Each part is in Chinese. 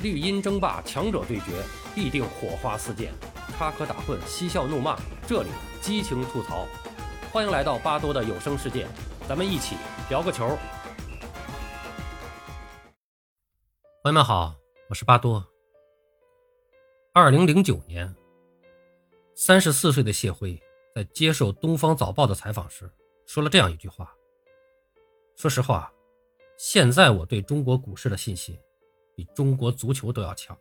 绿茵争霸，强者对决，必定火花四溅，插科打诨，嬉笑怒骂，这里激情吐槽。欢迎来到巴多的有声世界，咱们一起聊个球。朋友们好，我是巴多。二零零九年，三十四岁的谢辉在接受《东方早报》的采访时，说了这样一句话：“说实话，现在我对中国股市的信心。”比中国足球都要强。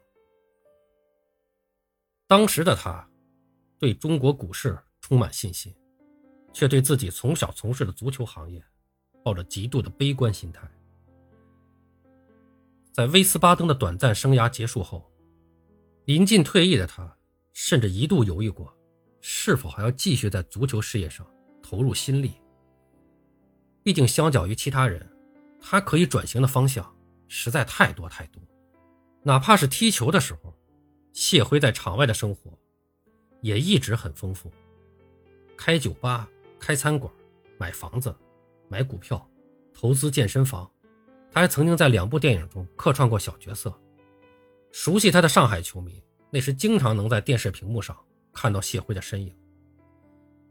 当时的他，对中国股市充满信心，却对自己从小从事的足球行业，抱着极度的悲观心态。在威斯巴登的短暂生涯结束后，临近退役的他，甚至一度犹豫过，是否还要继续在足球事业上投入心力。毕竟，相较于其他人，他可以转型的方向实在太多太多。哪怕是踢球的时候，谢辉在场外的生活也一直很丰富，开酒吧、开餐馆、买房子、买股票、投资健身房。他还曾经在两部电影中客串过小角色。熟悉他的上海球迷那时经常能在电视屏幕上看到谢辉的身影。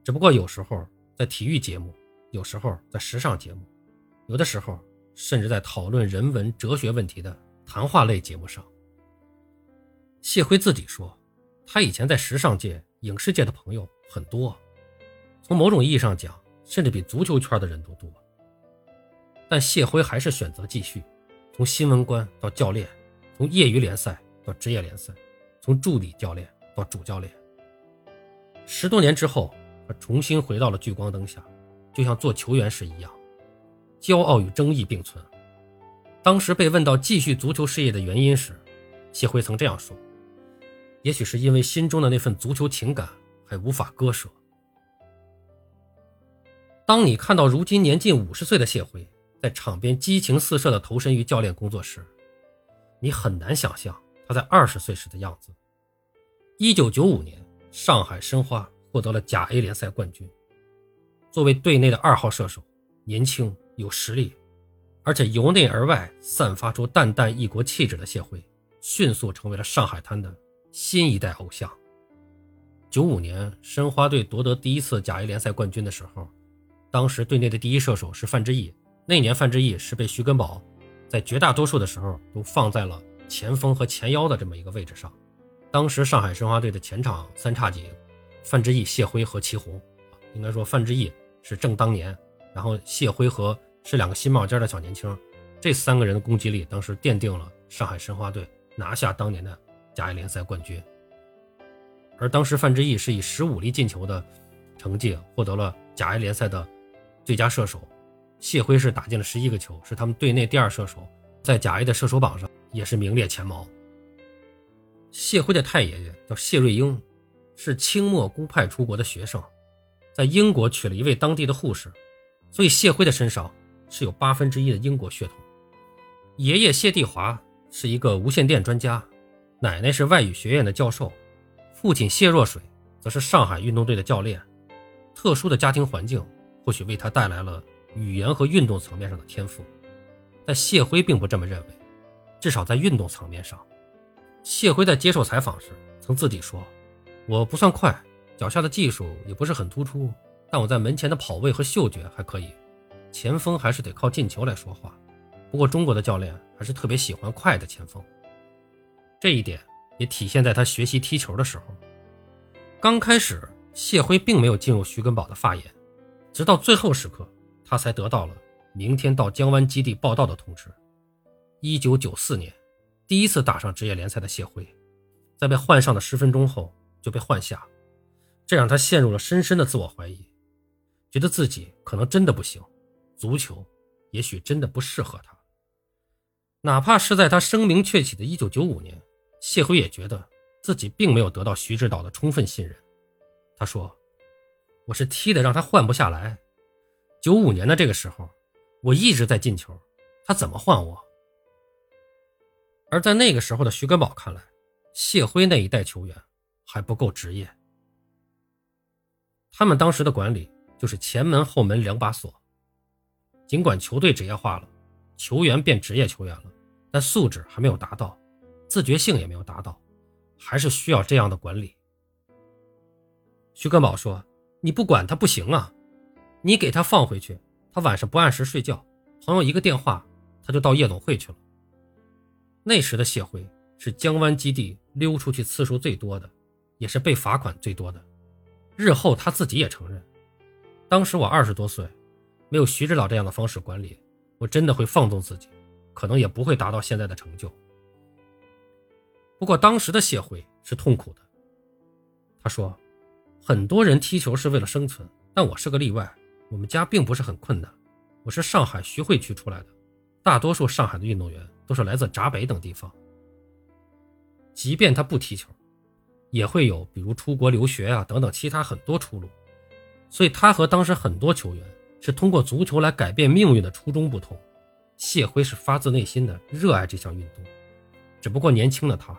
只不过有时候在体育节目，有时候在时尚节目，有的时候甚至在讨论人文哲学问题的。谈话类节目上，谢辉自己说，他以前在时尚界、影视界的朋友很多，从某种意义上讲，甚至比足球圈的人都多。但谢辉还是选择继续，从新闻官到教练，从业余联赛到职业联赛，从助理教练到主教练。十多年之后，他重新回到了聚光灯下，就像做球员时一样，骄傲与争议并存。当时被问到继续足球事业的原因时，谢辉曾这样说：“也许是因为心中的那份足球情感还无法割舍。”当你看到如今年近五十岁的谢辉在场边激情四射的投身于教练工作时，你很难想象他在二十岁时的样子。一九九五年，上海申花获得了甲 A 联赛冠军。作为队内的二号射手，年轻有实力。而且由内而外散发出淡淡异国气质的谢辉，迅速成为了上海滩的新一代偶像。九五年申花队夺得第一次甲 A 联赛冠军的时候，当时队内的第一射手是范志毅。那年范志毅是被徐根宝在绝大多数的时候都放在了前锋和前腰的这么一个位置上。当时上海申花队的前场三叉戟，范志毅、谢辉和齐红，应该说范志毅是正当年，然后谢辉和。是两个新冒尖的小年轻，这三个人的攻击力当时奠定了上海申花队拿下当年的甲 A 联赛冠军。而当时范志毅是以十五粒进球的成绩获得了甲 A 联赛的最佳射手，谢辉是打进了十一个球，是他们队内第二射手，在甲 A 的射手榜上也是名列前茅。谢辉的太爷爷叫谢瑞英，是清末孤派出国的学生，在英国娶了一位当地的护士，所以谢辉的身上。是有八分之一的英国血统，爷爷谢地华是一个无线电专家，奶奶是外语学院的教授，父亲谢若水则是上海运动队的教练。特殊的家庭环境或许为他带来了语言和运动层面上的天赋，但谢辉并不这么认为。至少在运动层面上，谢辉在接受采访时曾自己说：“我不算快，脚下的技术也不是很突出，但我在门前的跑位和嗅觉还可以。”前锋还是得靠进球来说话，不过中国的教练还是特别喜欢快的前锋，这一点也体现在他学习踢球的时候。刚开始，谢辉并没有进入徐根宝的发言，直到最后时刻，他才得到了明天到江湾基地报道的通知。一九九四年，第一次打上职业联赛的谢辉，在被换上的十分钟后就被换下，这让他陷入了深深的自我怀疑，觉得自己可能真的不行。足球也许真的不适合他，哪怕是在他声名鹊起的一九九五年，谢辉也觉得自己并没有得到徐指导的充分信任。他说：“我是踢的让他换不下来。九五年的这个时候，我一直在进球，他怎么换我？”而在那个时候的徐根宝看来，谢辉那一代球员还不够职业。他们当时的管理就是前门后门两把锁。尽管球队职业化了，球员变职业球员了，但素质还没有达到，自觉性也没有达到，还是需要这样的管理。徐根宝说：“你不管他不行啊，你给他放回去，他晚上不按时睡觉，朋友一个电话，他就到夜总会去了。”那时的谢辉是江湾基地溜出去次数最多的，也是被罚款最多的。日后他自己也承认，当时我二十多岁，没有徐指导这样的方式管理，我真的会放纵自己，可能也不会达到现在的成就。不过当时的谢辉是痛苦的，他说。很多人踢球是为了生存，但我是个例外。我们家并不是很困难，我是上海徐汇区出来的，大多数上海的运动员都是来自闸北等地方。即便他不踢球，也会有比如出国留学啊等等其他很多出路。所以他和当时很多球员是通过足球来改变命运的初衷不同。谢辉是发自内心的热爱这项运动，只不过年轻的他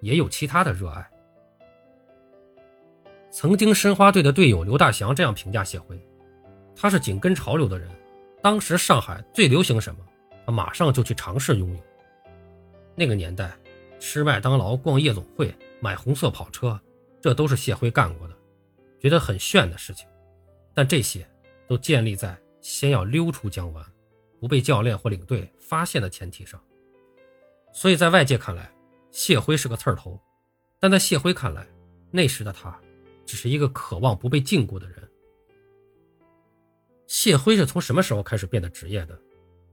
也有其他的热爱。曾经申花队的队友刘大祥这样评价谢辉：“他是紧跟潮流的人，当时上海最流行什么，他马上就去尝试拥有。那个年代，吃麦当劳、逛夜总会、买红色跑车，这都是谢辉干过的，觉得很炫的事情。但这些都建立在先要溜出江湾，不被教练或领队发现的前提上。所以在外界看来，谢辉是个刺儿头，但在谢辉看来，那时的他。”只是一个渴望不被禁锢的人。谢辉是从什么时候开始变得职业的？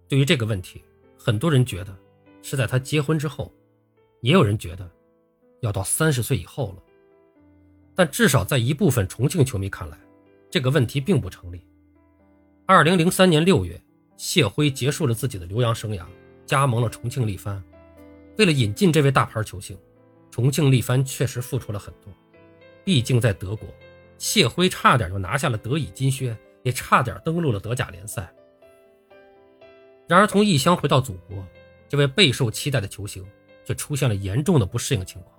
对于这个问题，很多人觉得是在他结婚之后，也有人觉得要到三十岁以后了。但至少在一部分重庆球迷看来，这个问题并不成立。二零零三年六月，谢辉结束了自己的留洋生涯，加盟了重庆力帆。为了引进这位大牌球星，重庆力帆确实付出了很多。毕竟在德国，谢辉差点就拿下了德乙金靴，也差点登陆了德甲联赛。然而，从异乡回到祖国，这位备受期待的球星却出现了严重的不适应情况。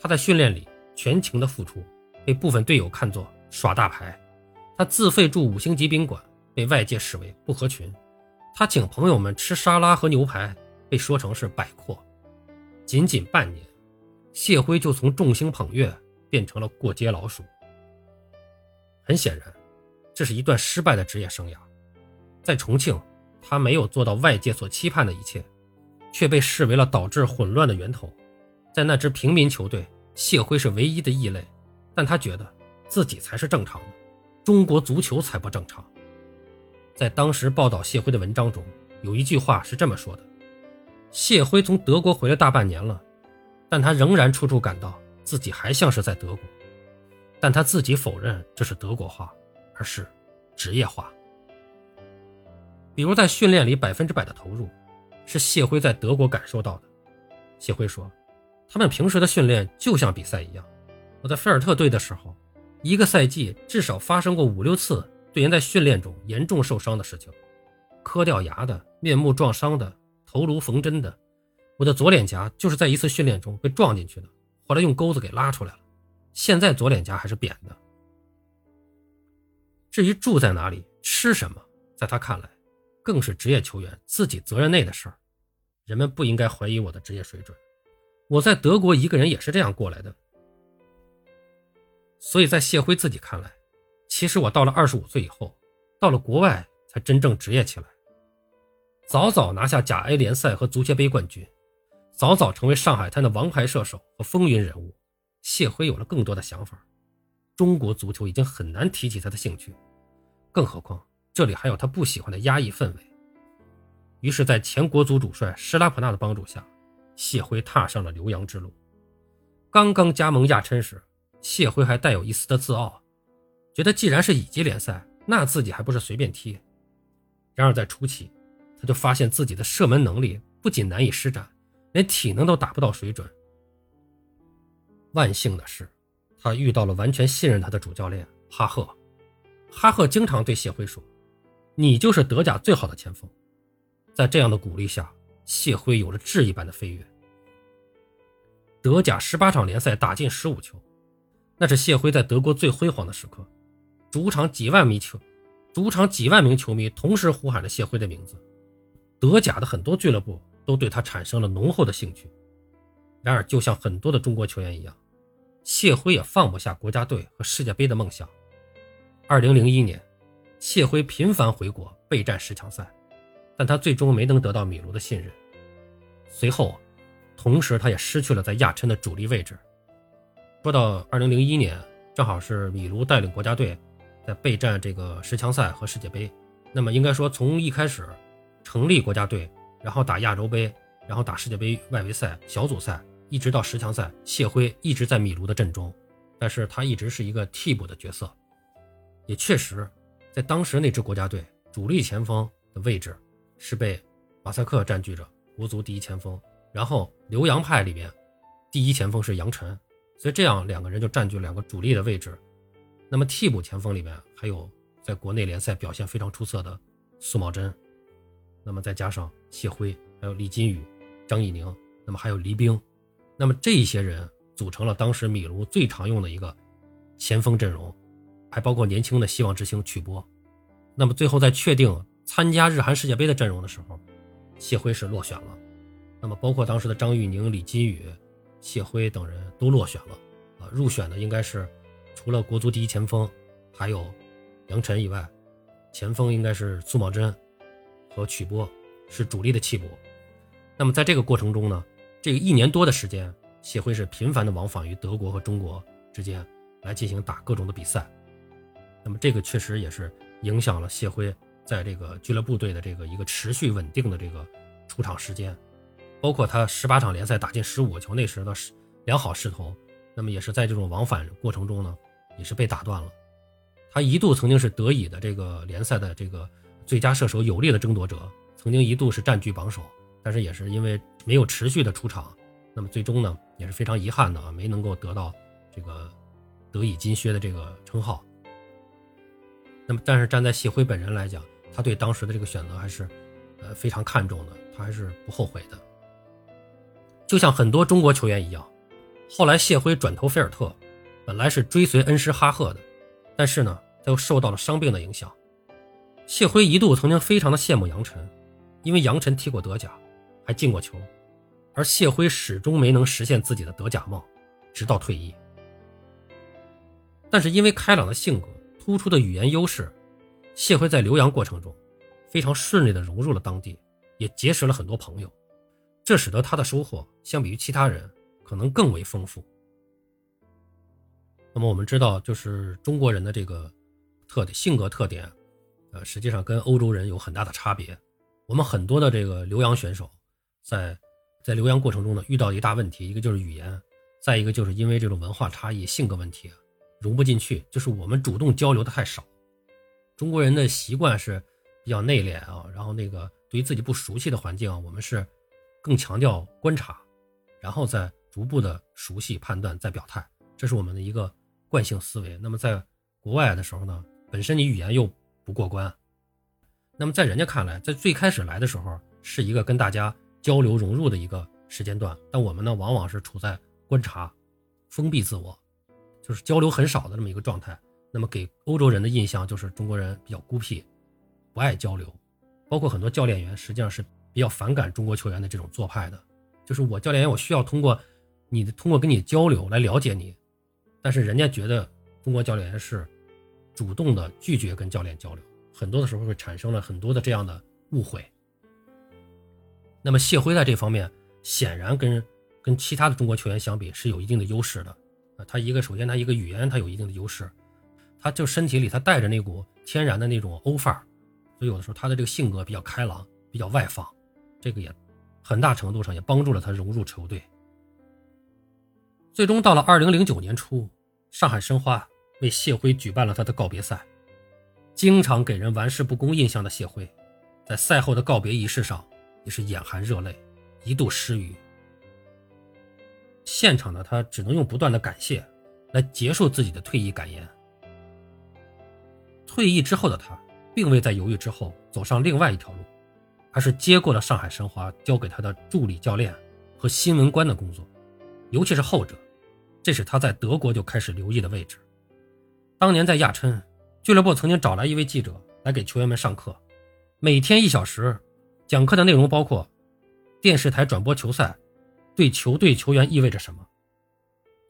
他在训练里全情的付出，被部分队友看作耍大牌；他自费住五星级宾馆，被外界视为不合群；他请朋友们吃沙拉和牛排，被说成是摆阔。仅仅半年，谢辉就从众星捧月。变成了过街老鼠。很显然，这是一段失败的职业生涯。在重庆，他没有做到外界所期盼的一切，却被视为了导致混乱的源头。在那支平民球队，谢辉是唯一的异类，但他觉得自己才是正常的，中国足球才不正常。在当时报道谢辉的文章中，有一句话是这么说的：“谢辉从德国回来大半年了，但他仍然处处感到。”自己还像是在德国，但他自己否认这是德国化，而是职业化。比如在训练里百分之百的投入，是谢辉在德国感受到的。谢辉说：“他们平时的训练就像比赛一样。我在菲尔特队的时候，一个赛季至少发生过五六次队员在训练中严重受伤的事情，磕掉牙的、面目撞伤的、头颅缝针的。我的左脸颊就是在一次训练中被撞进去的。”后来用钩子给拉出来了，现在左脸颊还是扁的。至于住在哪里、吃什么，在他看来，更是职业球员自己责任内的事儿。人们不应该怀疑我的职业水准。我在德国一个人也是这样过来的。所以在谢辉自己看来，其实我到了二十五岁以后，到了国外才真正职业起来，早早拿下甲 A 联赛和足协杯冠军。早早成为上海滩的王牌射手和风云人物，谢辉有了更多的想法。中国足球已经很难提起他的兴趣，更何况这里还有他不喜欢的压抑氛围。于是，在前国足主帅施拉普纳的帮助下，谢辉踏上了留洋之路。刚刚加盟亚琛时，谢辉还带有一丝的自傲，觉得既然是乙级联赛，那自己还不是随便踢。然而在初期，他就发现自己的射门能力不仅难以施展。连体能都达不到水准。万幸的是，他遇到了完全信任他的主教练哈赫。哈赫经常对谢辉说：“你就是德甲最好的前锋。”在这样的鼓励下，谢辉有了质一般的飞跃。德甲十八场联赛打进十五球，那是谢辉在德国最辉煌的时刻。主场几万名球，主场几万名球迷同时呼喊着谢辉的名字。德甲的很多俱乐部。都对他产生了浓厚的兴趣，然而，就像很多的中国球员一样，谢辉也放不下国家队和世界杯的梦想。二零零一年，谢辉频繁回国备战十强赛，但他最终没能得到米卢的信任。随后，同时他也失去了在亚琛的主力位置。说到二零零一年，正好是米卢带领国家队在备战这个十强赛和世界杯。那么应该说，从一开始成立国家队，然后打亚洲杯，然后打世界杯外围赛、小组赛，一直到十强赛，谢辉一直在米卢的阵中，但是他一直是一个替补的角色。也确实，在当时那支国家队主力前锋的位置是被马赛克占据着，国足第一前锋。然后留洋派里面第一前锋是杨晨。所以这样两个人就占据两个主力的位置，那么替补前锋里面还有在国内联赛表现非常出色的苏茂贞，那么再加上谢辉，还有李金羽、张怡宁，那么还有黎兵，那么这些人组成了当时米卢最常用的一个前锋阵容，还包括年轻的希望之星曲波。那么最后在确定参加日韩世界杯的阵容的时候，谢辉是落选了。那么包括当时的张玉宁、李金羽。谢辉等人都落选了，啊，入选的应该是除了国足第一前锋，还有杨晨以外，前锋应该是苏茂贞和曲波是主力的替补。那么在这个过程中呢，这个一年多的时间，谢辉是频繁的往返于德国和中国之间来进行打各种的比赛。那么这个确实也是影响了谢辉在这个俱乐部队的这个一个持续稳定的这个出场时间。包括他十八场联赛打进十五个球，那时的良好势头，那么也是在这种往返过程中呢，也是被打断了。他一度曾经是德乙的这个联赛的这个最佳射手有力的争夺者，曾经一度是占据榜首，但是也是因为没有持续的出场，那么最终呢也是非常遗憾的啊，没能够得到这个德乙金靴的这个称号。那么，但是站在谢辉本人来讲，他对当时的这个选择还是呃非常看重的，他还是不后悔的。就像很多中国球员一样，后来谢辉转投菲尔特，本来是追随恩师哈赫的，但是呢，他又受到了伤病的影响。谢辉一度曾经非常的羡慕杨晨，因为杨晨踢过德甲，还进过球，而谢辉始终没能实现自己的德甲梦，直到退役。但是因为开朗的性格、突出的语言优势，谢辉在留洋过程中非常顺利的融入了当地，也结识了很多朋友。这使得他的收获相比于其他人可能更为丰富。那么我们知道，就是中国人的这个特点、性格特点，呃，实际上跟欧洲人有很大的差别。我们很多的这个留洋选手，在在留洋过程中呢，遇到一大问题，一个就是语言，再一个就是因为这种文化差异、性格问题，融不进去。就是我们主动交流的太少。中国人的习惯是比较内敛啊，然后那个对于自己不熟悉的环境，我们是。更强调观察，然后再逐步的熟悉、判断、再表态，这是我们的一个惯性思维。那么在国外的时候呢，本身你语言又不过关，那么在人家看来，在最开始来的时候是一个跟大家交流融入的一个时间段，但我们呢，往往是处在观察、封闭自我，就是交流很少的这么一个状态。那么给欧洲人的印象就是中国人比较孤僻，不爱交流，包括很多教练员实际上是。比较反感中国球员的这种做派的，就是我教练员，我需要通过你的通过跟你交流来了解你，但是人家觉得中国教练员是主动的拒绝跟教练交流，很多的时候会产生了很多的这样的误会。那么谢辉在这方面显然跟跟其他的中国球员相比是有一定的优势的啊，他一个首先他一个语言他有一定的优势，他就身体里他带着那股天然的那种欧范儿，所以有的时候他的这个性格比较开朗，比较外放。这个也很大程度上也帮助了他融入球队。最终到了二零零九年初，上海申花为谢辉举办了他的告别赛。经常给人玩世不恭印象的谢辉，在赛后的告别仪式上也是眼含热泪，一度失语。现场的他只能用不断的感谢来结束自己的退役感言。退役之后的他，并未在犹豫之后走上另外一条路。而是接过了上海申花交给他的助理教练和新闻官的工作，尤其是后者，这是他在德国就开始留意的位置。当年在亚琛俱乐部曾经找来一位记者来给球员们上课，每天一小时，讲课的内容包括电视台转播球赛、对球队球员意味着什么。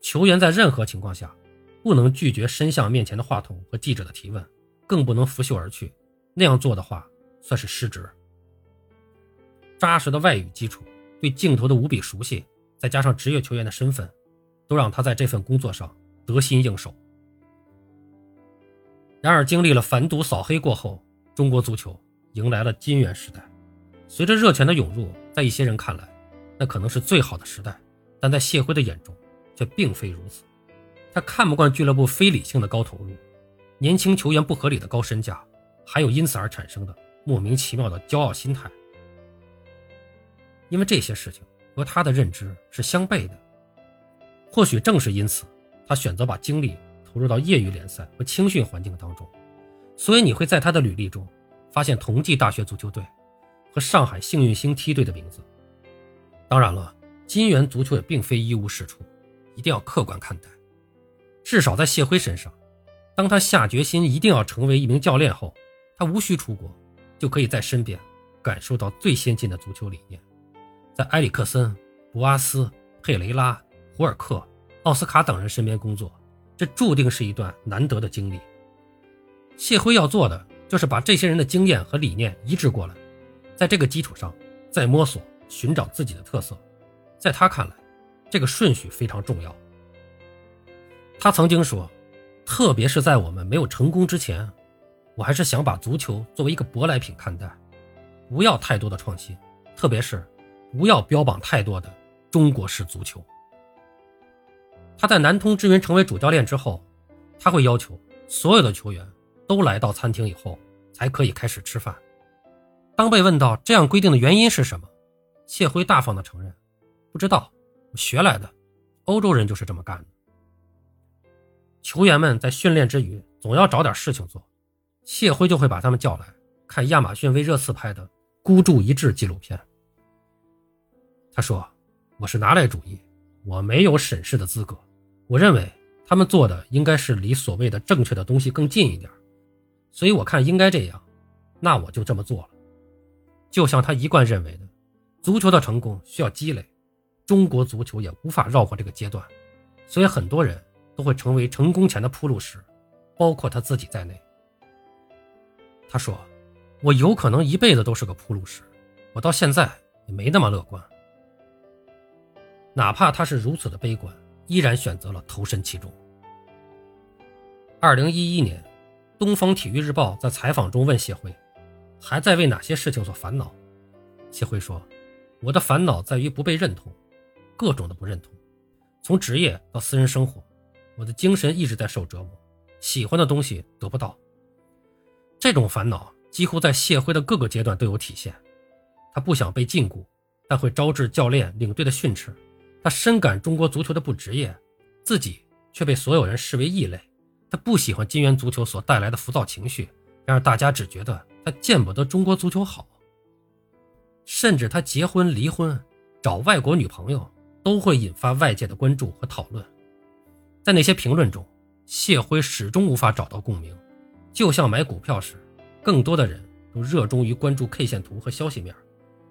球员在任何情况下不能拒绝伸向面前的话筒和记者的提问，更不能拂袖而去。那样做的话，算是失职。扎实的外语基础，对镜头的无比熟悉，再加上职业球员的身份，都让他在这份工作上得心应手。然而，经历了反赌扫黑过后，中国足球迎来了金元时代。随着热钱的涌入，在一些人看来，那可能是最好的时代，但在谢辉的眼中，却并非如此。他看不惯俱乐部非理性的高投入，年轻球员不合理的高身价，还有因此而产生的莫名其妙的骄傲心态。因为这些事情和他的认知是相悖的。或许正是因此，他选择把精力。投入到业余联赛和青训环境当中，所以你会在他的履历中发现同济大学足球队和上海幸运星梯队的名字。当然了，金元足球也并非一无是处，一定要客观看待。至少在谢辉身上，当他下决心一定要成为一名教练后，他无需出国，就可以在身边感受到最先进的足球理念。在埃里克森、博阿斯、佩雷拉、胡尔克、奥斯卡等人身边工作。这注定是一段难得的经历。谢辉要做的就是把这些人的经验和理念移植过来，在这个基础上再摸索寻找自己的特色。在他看来，这个顺序非常重要。他曾经说：“特别是在我们没有成功之前，我还是想把足球作为一个舶来品看待，不要太多的创新，特别是不要标榜太多的中国式足球。”他在南通支云成为主教练之后，他会要求所有的球员都来到餐厅以后才可以开始吃饭。当被问到这样规定的原因是什么，谢辉大方的承认：“不知道，我学来的。欧洲人就是这么干的。”球员们在训练之余总要找点事情做，谢辉就会把他们叫来看亚马逊为热刺拍的《孤注一掷》纪录片。他说：“我是拿来主义，我没有审视的资格。”我认为他们做的应该是离所谓的正确的东西更近一点，所以我看应该这样，那我就这么做了。就像他一贯认为的，足球的成功需要积累，中国足球也无法绕过这个阶段，所以很多人都会成为成功前的铺路石，包括他自己在内。他说：“我有可能一辈子都是个铺路石，我到现在也没那么乐观，哪怕他是如此的悲观。”依然选择了投身其中。二零一一年，东方体育日报在采访中问谢辉：“还在为哪些事情所烦恼？”谢辉说：“我的烦恼在于不被认同，各种的不认同，从职业到私人生活，我的精神一直在受折磨，喜欢的东西得不到。这种烦恼几乎在谢辉的各个阶段都有体现。他不想被禁锢，但会招致教练、领队的训斥。”他深感中国足球的不职业，自己却被所有人视为异类。他不喜欢金元足球所带来的浮躁情绪，然而大家只觉得他见不得中国足球好。甚至他结婚、离婚、找外国女朋友，都会引发外界的关注和讨论。在那些评论中，谢辉始终无法找到共鸣。就像买股票时，更多的人都热衷于关注 K 线图和消息面，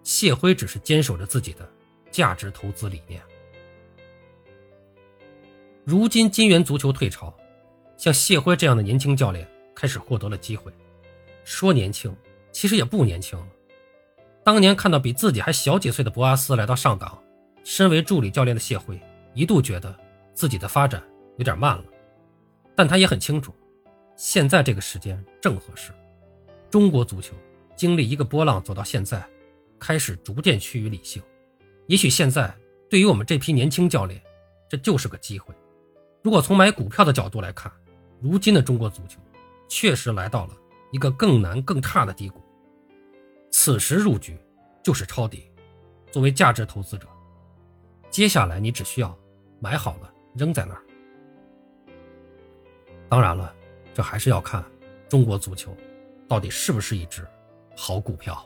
谢辉只是坚守着自己的价值投资理念。如今金元足球退潮，像谢辉这样的年轻教练开始获得了机会。说年轻，其实也不年轻了。当年看到比自己还小几岁的博阿斯来到上港，身为助理教练的谢辉一度觉得自己的发展有点慢了。但他也很清楚，现在这个时间正合适。中国足球经历一个波浪走到现在，开始逐渐趋于理性。也许现在对于我们这批年轻教练，这就是个机会。如果从买股票的角度来看，如今的中国足球确实来到了一个更难更差的低谷。此时入局就是抄底。作为价值投资者，接下来你只需要买好了扔在那儿。当然了，这还是要看中国足球到底是不是一只好股票。